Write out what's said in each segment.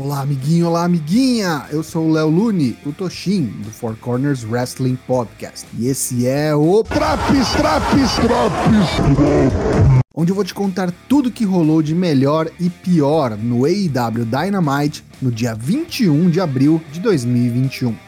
Olá, amiguinho, olá, amiguinha! Eu sou o Léo Lune, o Toshin, do Four Corners Wrestling Podcast. E esse é o Traps, Traps, Traps! Onde eu vou te contar tudo que rolou de melhor e pior no AEW Dynamite no dia 21 de abril de 2021.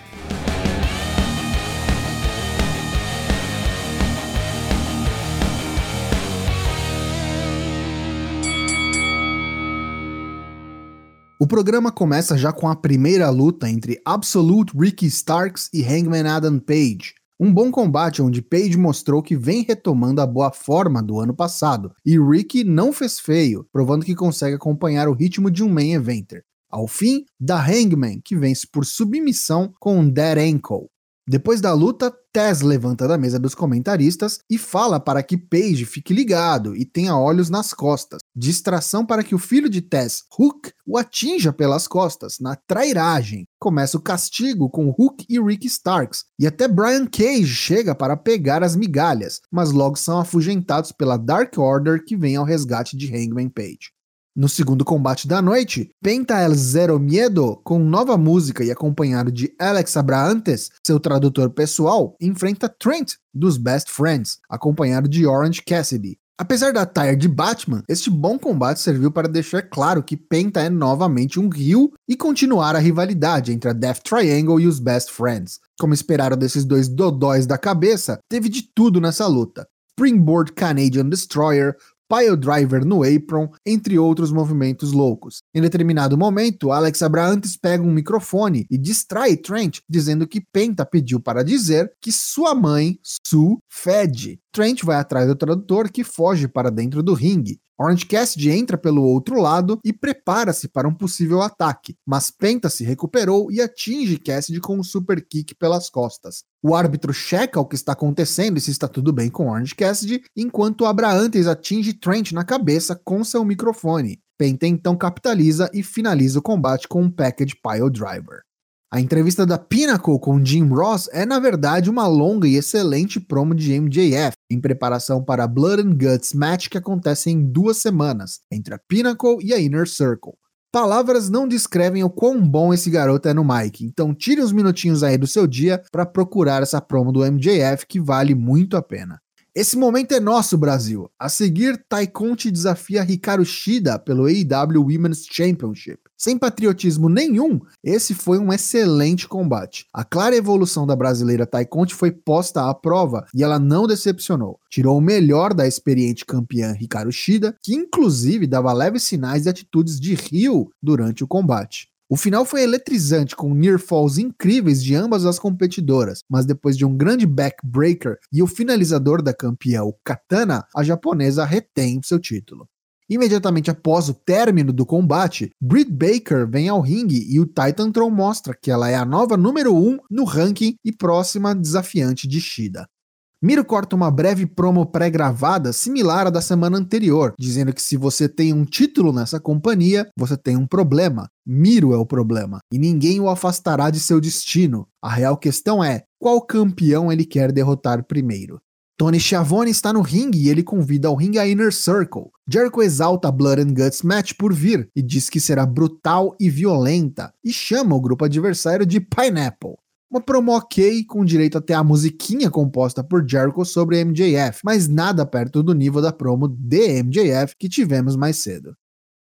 O programa começa já com a primeira luta entre Absolute Ricky Starks e Hangman Adam Page. Um bom combate onde Page mostrou que vem retomando a boa forma do ano passado, e Ricky não fez feio, provando que consegue acompanhar o ritmo de um main eventer. Ao fim, da Hangman, que vence por submissão com um Dead Ankle. Depois da luta, Tess levanta da mesa dos comentaristas e fala para que Paige fique ligado e tenha olhos nas costas. Distração para que o filho de Tess, Hook, o atinja pelas costas, na trairagem. Começa o castigo com Hook e Rick Starks, e até Brian Cage chega para pegar as migalhas, mas logo são afugentados pela Dark Order que vem ao resgate de Hangman Page. No segundo combate da noite, Penta El Zero Miedo, com nova música e acompanhado de Alex Abraantes, seu tradutor pessoal, enfrenta Trent, dos Best Friends, acompanhado de Orange Cassidy. Apesar da tire de Batman, este bom combate serviu para deixar claro que Penta é novamente um rio e continuar a rivalidade entre a Death Triangle e os Best Friends. Como esperaram desses dois dodóis da cabeça, teve de tudo nessa luta. Springboard Canadian Destroyer, Pile Driver no apron, entre outros movimentos loucos. Em determinado momento, Alex Abraantes pega um microfone e distrai Trent, dizendo que Penta pediu para dizer que sua mãe, Sue, fede. Trent vai atrás do tradutor que foge para dentro do ringue. Orange Cassidy entra pelo outro lado e prepara-se para um possível ataque, mas Penta se recuperou e atinge Cassidy com um super kick pelas costas. O árbitro checa o que está acontecendo e se está tudo bem com Orange Cassidy, enquanto Abraantes atinge Trent na cabeça com seu microfone. Penta então capitaliza e finaliza o combate com um package pile driver. A entrevista da Pinnacle com Jim Ross é, na verdade, uma longa e excelente promo de MJF, em preparação para a Blood and Guts match que acontece em duas semanas, entre a Pinnacle e a Inner Circle. Palavras não descrevem o quão bom esse garoto é no mic, então tire uns minutinhos aí do seu dia para procurar essa promo do MJF que vale muito a pena. Esse momento é nosso, Brasil. A seguir, Taikonti desafia Hikaru Shida pelo AEW Women's Championship. Sem patriotismo nenhum, esse foi um excelente combate. A clara evolução da brasileira Taikonti foi posta à prova e ela não decepcionou. Tirou o melhor da experiente campeã Hikaru Shida, que inclusive dava leves sinais de atitudes de rio durante o combate. O final foi eletrizante, com near falls incríveis de ambas as competidoras, mas depois de um grande backbreaker e o finalizador da campeã, o Katana, a japonesa retém seu título. Imediatamente após o término do combate, Britt Baker vem ao ringue e o Titantron mostra que ela é a nova número 1 um no ranking e próxima desafiante de Shida. Miro corta uma breve promo pré-gravada similar à da semana anterior, dizendo que se você tem um título nessa companhia, você tem um problema. Miro é o problema, e ninguém o afastará de seu destino. A real questão é: qual campeão ele quer derrotar primeiro? Tony Schiavone está no ringue e ele convida ao ringue a Inner Circle. Jericho exalta Blood and Guts match por vir e diz que será brutal e violenta, e chama o grupo adversário de Pineapple. Uma promo ok, com direito até a musiquinha composta por Jericho sobre MJF, mas nada perto do nível da promo de MJF que tivemos mais cedo.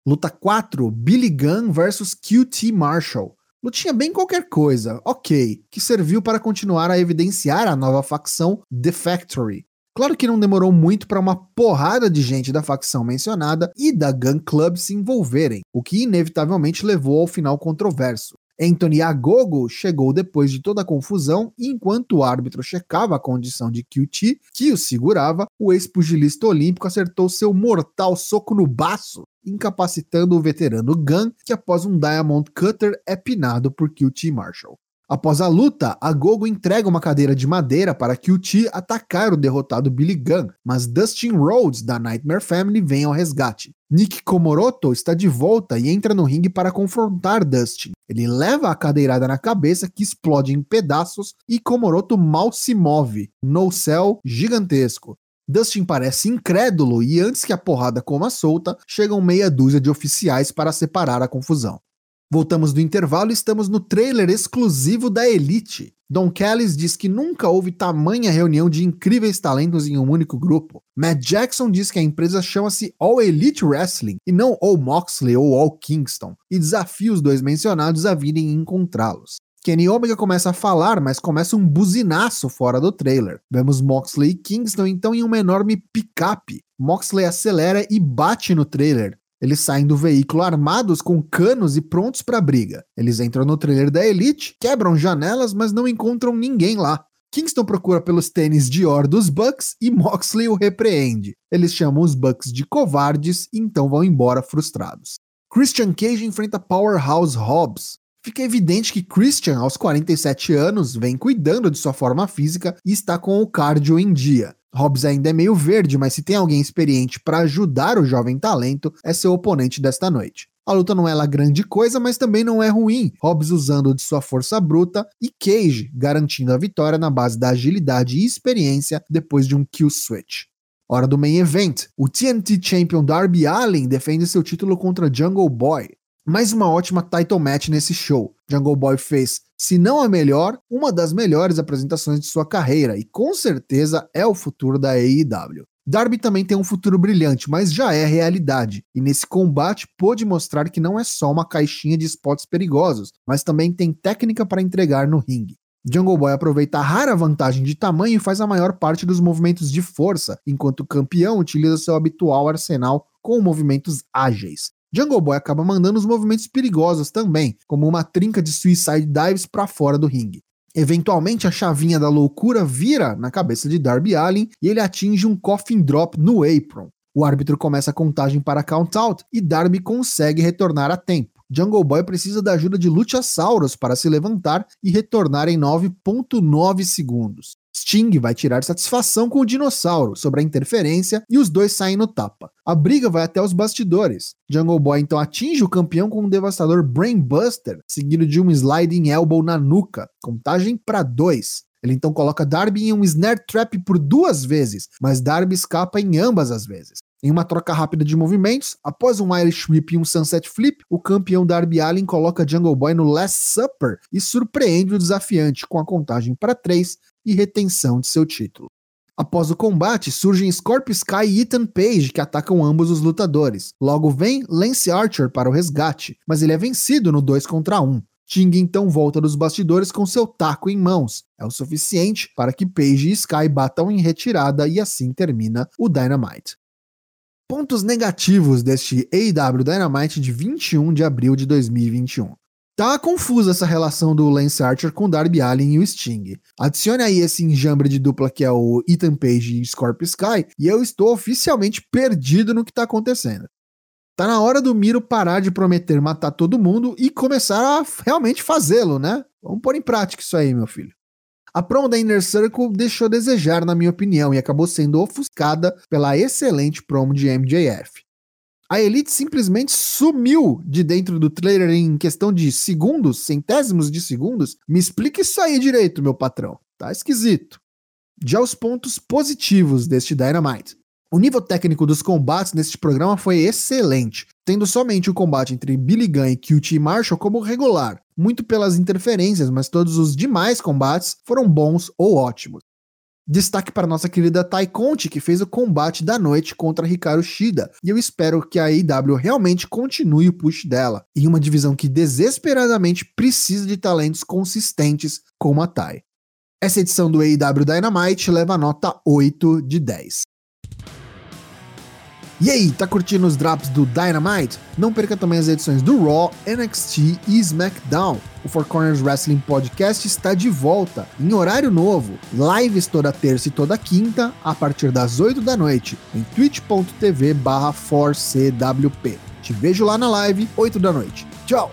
Luta 4, Billy Gunn vs QT Marshall. Lutinha bem qualquer coisa, ok, que serviu para continuar a evidenciar a nova facção The Factory. Claro que não demorou muito para uma porrada de gente da facção mencionada e da Gun Club se envolverem, o que inevitavelmente levou ao final controverso. Anthony Agogo chegou depois de toda a confusão e enquanto o árbitro checava a condição de QT, que o segurava, o ex-pugilista olímpico acertou seu mortal soco no baço, incapacitando o veterano Gunn, que após um Diamond Cutter é pinado por QT Marshall. Após a luta, a Gogo entrega uma cadeira de madeira para QT atacar o derrotado Billy Gunn, mas Dustin Rhodes, da Nightmare Family, vem ao resgate. Nick Komoroto está de volta e entra no ringue para confrontar Dustin. Ele leva a cadeirada na cabeça que explode em pedaços e Komoroto mal se move. No céu gigantesco. Dustin parece incrédulo e antes que a porrada coma solta, chegam meia dúzia de oficiais para separar a confusão. Voltamos do intervalo e estamos no trailer exclusivo da Elite. Don Callis diz que nunca houve tamanha reunião de incríveis talentos em um único grupo. Matt Jackson diz que a empresa chama-se All Elite Wrestling e não All Moxley ou All Kingston, e desafia os dois mencionados a virem encontrá-los. Kenny Omega começa a falar, mas começa um buzinaço fora do trailer. Vemos Moxley e Kingston então em uma enorme picape. Moxley acelera e bate no trailer, eles saem do veículo armados com canos e prontos para briga. Eles entram no trailer da Elite, quebram janelas, mas não encontram ninguém lá. Kingston procura pelos tênis Dior dos Bucks e Moxley o repreende. Eles chamam os Bucks de covardes e então vão embora frustrados. Christian Cage enfrenta Powerhouse Hobbs. Fica evidente que Christian, aos 47 anos, vem cuidando de sua forma física e está com o cardio em dia. Hobbs ainda é meio verde, mas se tem alguém experiente para ajudar o jovem talento, é seu oponente desta noite. A luta não é lá grande coisa, mas também não é ruim. Hobbs usando de sua força bruta e Cage garantindo a vitória na base da agilidade e experiência depois de um kill switch. Hora do main event. O TNT Champion Darby Allin defende seu título contra Jungle Boy. Mais uma ótima title match nesse show. Jungle Boy fez, se não a melhor, uma das melhores apresentações de sua carreira e com certeza é o futuro da AEW. Darby também tem um futuro brilhante, mas já é realidade, e nesse combate pôde mostrar que não é só uma caixinha de spots perigosos, mas também tem técnica para entregar no ringue. Jungle Boy aproveita a rara vantagem de tamanho e faz a maior parte dos movimentos de força, enquanto o campeão utiliza seu habitual arsenal com movimentos ágeis. Jungle Boy acaba mandando os movimentos perigosos também, como uma trinca de suicide dives para fora do ringue. Eventualmente, a chavinha da loucura vira na cabeça de Darby Allin e ele atinge um coffin drop no apron. O árbitro começa a contagem para count out e Darby consegue retornar a tempo. Jungle Boy precisa da ajuda de Luchasaurus para se levantar e retornar em 9.9 segundos. Sting vai tirar satisfação com o dinossauro sobre a interferência e os dois saem no tapa. A briga vai até os bastidores. Jungle Boy então atinge o campeão com um devastador Brainbuster, seguido de um sliding elbow na nuca, contagem para dois. Ele então coloca Darby em um snare trap por duas vezes, mas Darby escapa em ambas as vezes. Em uma troca rápida de movimentos, após um Irish Whip e um Sunset Flip, o campeão Darby Allin coloca Jungle Boy no Last Supper e surpreende o desafiante com a contagem para 3 e retenção de seu título. Após o combate, surgem Scorpio Sky e Ethan Page que atacam ambos os lutadores. Logo vem Lance Archer para o resgate, mas ele é vencido no 2 contra 1. Ting então volta dos bastidores com seu taco em mãos. É o suficiente para que Page e Sky batam em retirada e assim termina o Dynamite. Pontos negativos deste AEW Dynamite de 21 de abril de 2021. Tá confusa essa relação do Lance Archer com Darby Allin e o Sting. Adicione aí esse enjambre de dupla que é o Ethan Page e Scorpio Sky e eu estou oficialmente perdido no que tá acontecendo. Tá na hora do Miro parar de prometer matar todo mundo e começar a realmente fazê-lo, né? Vamos pôr em prática isso aí, meu filho. A promo da Inner Circle deixou a desejar, na minha opinião, e acabou sendo ofuscada pela excelente promo de MJF. A Elite simplesmente sumiu de dentro do trailer em questão de segundos, centésimos de segundos. Me explica isso aí direito, meu patrão. Tá esquisito. Já os pontos positivos deste Dynamite. O nível técnico dos combates neste programa foi excelente, tendo somente o combate entre Billy Gunn e QT Marshall como regular, muito pelas interferências, mas todos os demais combates foram bons ou ótimos. Destaque para nossa querida Tai Conti, que fez o combate da noite contra Hikaru Shida, e eu espero que a AEW realmente continue o push dela, em uma divisão que desesperadamente precisa de talentos consistentes como a Tai. Essa edição do AEW Dynamite leva nota 8 de 10. E aí, tá curtindo os drops do Dynamite? Não perca também as edições do Raw, NXT e SmackDown. O Four Corners Wrestling Podcast está de volta, em horário novo. Lives toda terça e toda quinta, a partir das 8 da noite, em twitch.tv barra Te vejo lá na live, 8 da noite. Tchau!